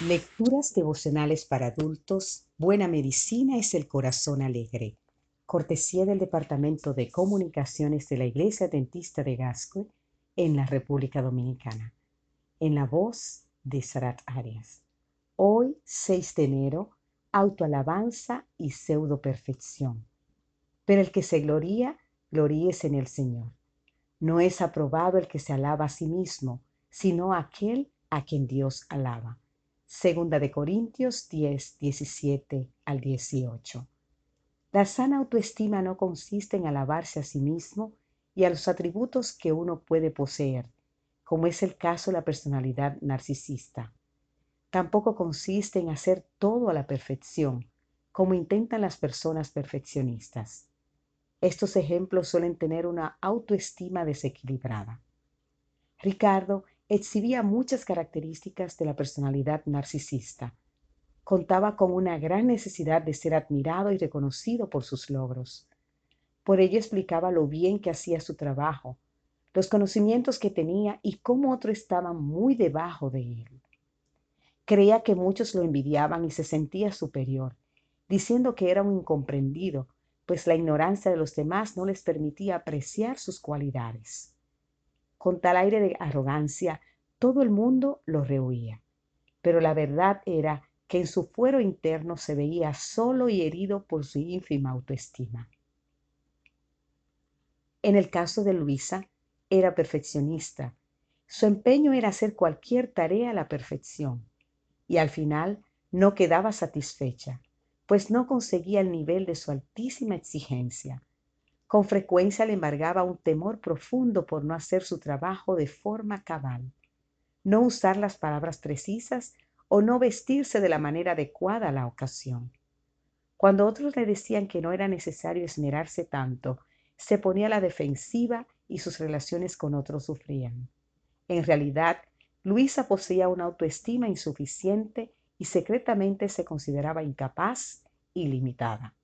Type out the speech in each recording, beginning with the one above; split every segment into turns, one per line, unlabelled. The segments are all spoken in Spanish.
Lecturas devocionales para adultos. Buena medicina es el corazón alegre. Cortesía del Departamento de Comunicaciones de la Iglesia Dentista de Gascue en la República Dominicana. En la voz de Sarat Arias. Hoy, 6 de enero, autoalabanza y pseudo perfección. Pero el que se gloría, gloríese en el Señor. No es aprobado el que se alaba a sí mismo, sino aquel a quien Dios alaba. Segunda de Corintios 10, 17 al 18. La sana autoestima no consiste en alabarse a sí mismo y a los atributos que uno puede poseer, como es el caso de la personalidad narcisista. Tampoco consiste en hacer todo a la perfección, como intentan las personas perfeccionistas. Estos ejemplos suelen tener una autoestima desequilibrada. Ricardo exhibía muchas características de la personalidad narcisista. Contaba con una gran necesidad de ser admirado y reconocido por sus logros. Por ello explicaba lo bien que hacía su trabajo, los conocimientos que tenía y cómo otro estaba muy debajo de él. Creía que muchos lo envidiaban y se sentía superior, diciendo que era un incomprendido, pues la ignorancia de los demás no les permitía apreciar sus cualidades. Con tal aire de arrogancia, todo el mundo lo rehuía. Pero la verdad era que en su fuero interno se veía solo y herido por su ínfima autoestima. En el caso de Luisa, era perfeccionista. Su empeño era hacer cualquier tarea a la perfección. Y al final no quedaba satisfecha, pues no conseguía el nivel de su altísima exigencia. Con frecuencia le embargaba un temor profundo por no hacer su trabajo de forma cabal, no usar las palabras precisas o no vestirse de la manera adecuada a la ocasión. Cuando otros le decían que no era necesario esmerarse tanto, se ponía a la defensiva y sus relaciones con otros sufrían. En realidad, Luisa poseía una autoestima insuficiente y secretamente se consideraba incapaz y limitada.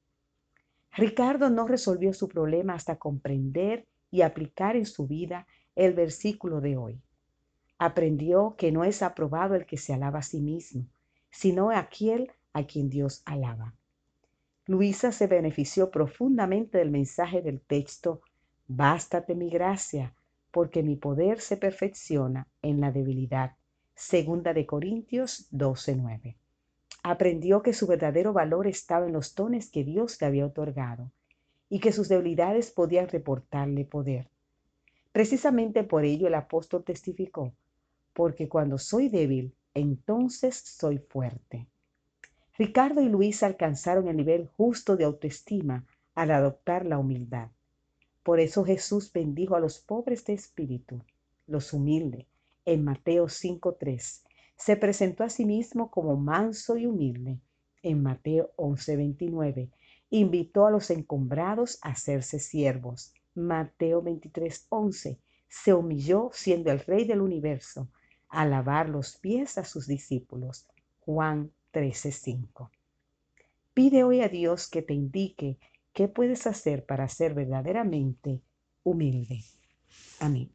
Ricardo no resolvió su problema hasta comprender y aplicar en su vida el versículo de hoy. Aprendió que no es aprobado el que se alaba a sí mismo, sino aquel a quien Dios alaba. Luisa se benefició profundamente del mensaje del texto Bástate mi gracia, porque mi poder se perfecciona en la debilidad. Segunda de Corintios 12:9 aprendió que su verdadero valor estaba en los dones que Dios le había otorgado y que sus debilidades podían reportarle poder. Precisamente por ello el apóstol testificó, porque cuando soy débil, entonces soy fuerte. Ricardo y Luis alcanzaron el nivel justo de autoestima al adoptar la humildad. Por eso Jesús bendijo a los pobres de espíritu, los humildes, en Mateo 5.3 se presentó a sí mismo como manso y humilde. En Mateo 11:29, invitó a los encumbrados a hacerse siervos. Mateo 23:11, se humilló siendo el rey del universo, a lavar los pies a sus discípulos. Juan 13:5. Pide hoy a Dios que te indique qué puedes hacer para ser verdaderamente humilde. Amén.